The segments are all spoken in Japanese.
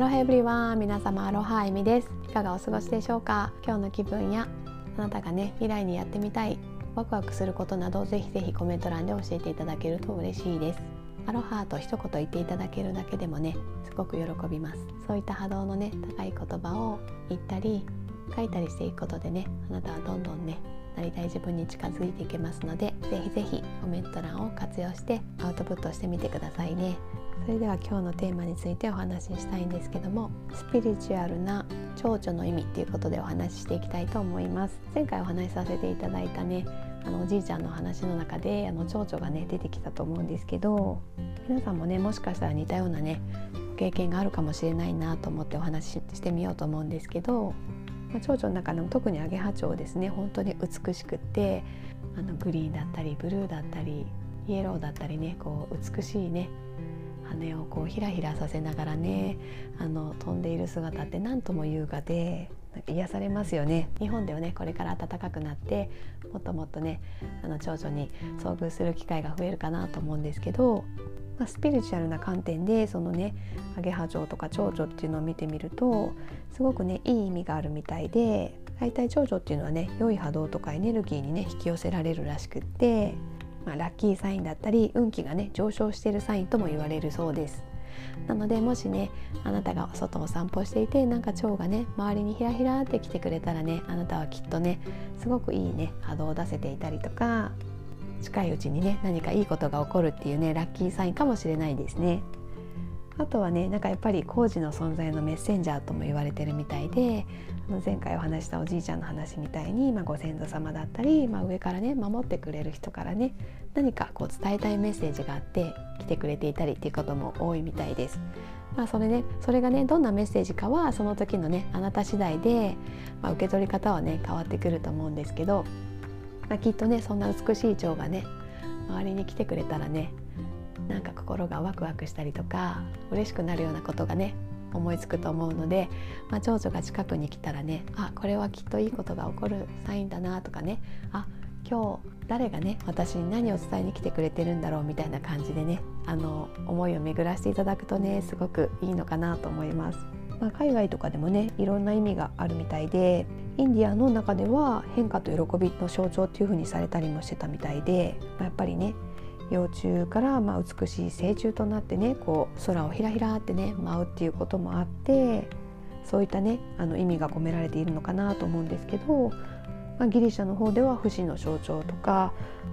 ローエブリワン皆様アロハエミです。いかがお過ごしでしょうか？今日の気分やあなたがね未来にやってみたいワクワクすることなどぜひぜひコメント欄で教えていただけると嬉しいです。アロハと一言言っていただけるだけでもねすごく喜びます。そういった波動のね高い言葉を言ったり書いたりしていくことでねあなたはどんどんねなりたい自分に近づいていけますのでぜひぜひコメント欄を活用してアウトプットしてみてくださいね。それでは今日のテーマについてお話ししたいんですけどもスピリチュアルな蝶々の意味っていうことでお話ししていきたいと思います。前回お話しさせていただいたねあのおじいちゃんの話の中であの蝶々がね出てきたと思うんですけど皆さんもねもしかしたら似たようなね経験があるかもしれないなと思ってお話ししてみようと思うんですけど、まあ、蝶々の中でも特にアゲハチョウですね本当に美しくってあのグリーンだったりブルーだったりイエローだったりねこう美しいね羽をこうひらひらさせながらねあの飛んでいる姿って何とも優雅で癒されますよね。日本ではねこれから暖かくなってもっともっとねあの蝶々に遭遇する機会が増えるかなと思うんですけど、まあ、スピリチュアルな観点でそのねアゲハチョウとか蝶々っていうのを見てみるとすごくねいい意味があるみたいで大体蝶々っていうのはね良い波動とかエネルギーにね引き寄せられるらしくってまあ、ラッキーサインだったり運気がね上昇しているサインとも言われるそうですなのでもしねあなたが外を散歩していてなんか蝶がね周りにひらひらって来てくれたらねあなたはきっとねすごくいいね波動を出せていたりとか近いうちにね何かいいことが起こるっていうねラッキーサインかもしれないですね。あとはねなんかやっぱり工事の存在のメッセンジャーとも言われてるみたいで前回お話したおじいちゃんの話みたいに、まあ、ご先祖様だったり、まあ、上からね守ってくれる人からね何かこう伝えたいメッセージがあって来てくれていたりっていうことも多いみたいです。まあ、それねそれがねどんなメッセージかはその時のねあなた次第で、まあ、受け取り方はね変わってくると思うんですけど、まあ、きっとねそんな美しい蝶がね周りに来てくれたらねなんか心がワクワクしたりとか嬉しくなるようなことがね思いつくと思うので、まあ、蝶々が近くに来たらねあこれはきっといいことが起こるサインだなとかねあ今日誰がね私に何を伝えに来てくれてるんだろうみたいな感じでねあの思いを巡らせていただくとねすごくいいのかなと思います。まあ、海外とかでもねいろんな意味があるみたいでインディアの中では変化と喜びの象徴っていう風にされたりもしてたみたいで、まあ、やっぱりね幼虫からまあ美しい成虫となってねこう空をひらひらってね舞うっていうこともあってそういったねあの意味が込められているのかなと思うんですけど、まあ、ギリシャの方では不死の象徴とか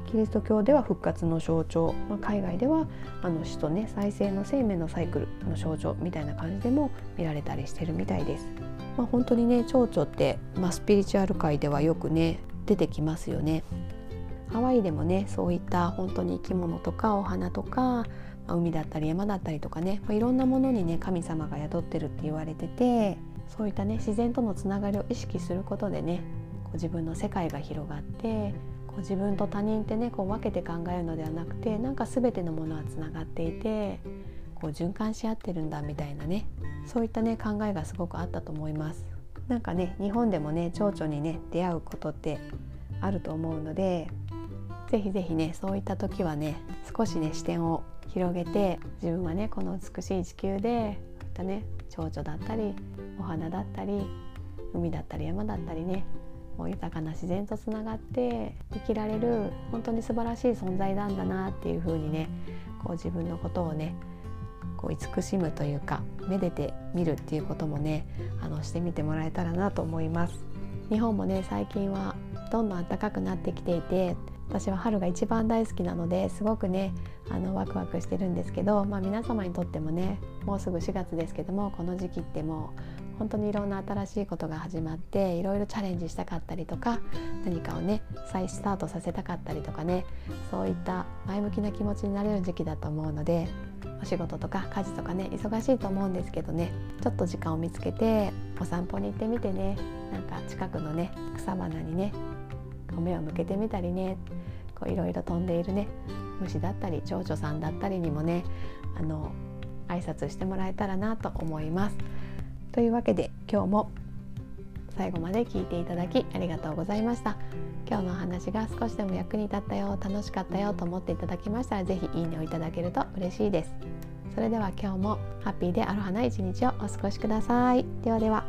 キリスト教では復活の象徴、まあ、海外ではあの死とね再生の生命のサイクルの象徴みたいな感じでも見られたりしてるみたいです。まあ、本当にね蝶々って、まあ、スピリチュアル界ではよくね出てきますよね。ハワイでもねそういった本当に生き物とかお花とか、海だったり山だったりとかね、ま、いろんなものにね神様が宿ってるって言われててそういったね自然とのつながりを意識することでねこう自分の世界が広がってこう自分と他人ってねこう分けて考えるのではなくてなんか全てのものはつながっていてこう循環し合ってるんだみたいなねそういったね考えがすごくあったと思います。なんかね日本でもね蝶々にね出会うことってあると思うのでぜひぜひねそういった時はね少しね視点を広げて自分はねこの美しい地球でこういったね蝶々だったりお花だったり海だったり山だったりねもう豊かな自然とつながって生きられる本当に素晴らしい存在なんだなっていう風にねこう自分のことをねこう慈しむというかめでてみるっていうこともねあのしてみてもらえたらなと思います。日本もね最近はどんどん暖かくなってきていて私は春が一番大好きなのですごくねあのワクワクしてるんですけど、まあ、皆様にとってもねもうすぐ4月ですけどもこの時期ってもう本当にいろんな新しいことが始まっていろいろチャレンジしたかったりとか何かをね再スタートさせたかったりとかねそういった前向きな気持ちになれる時期だと思うのでお仕事とか家事とかね忙しいと思うんですけどねちょっと時間を見つけてお散歩に行ってみてねなんか近くのね草花にね目を向けてみたりねこういろいろ飛んでいるね虫だったり蝶々さんだったりにもねあの挨拶してもらえたらなと思います。というわけで今日も最後まで聞いていただきありがとうございました。今日のお話が少しでも役に立ったよ楽しかったよと思っていただきましたら是非いいねをいただけると嬉しいです。それでは今日もハッピーでアロハな一日をお過ごしくださいではでは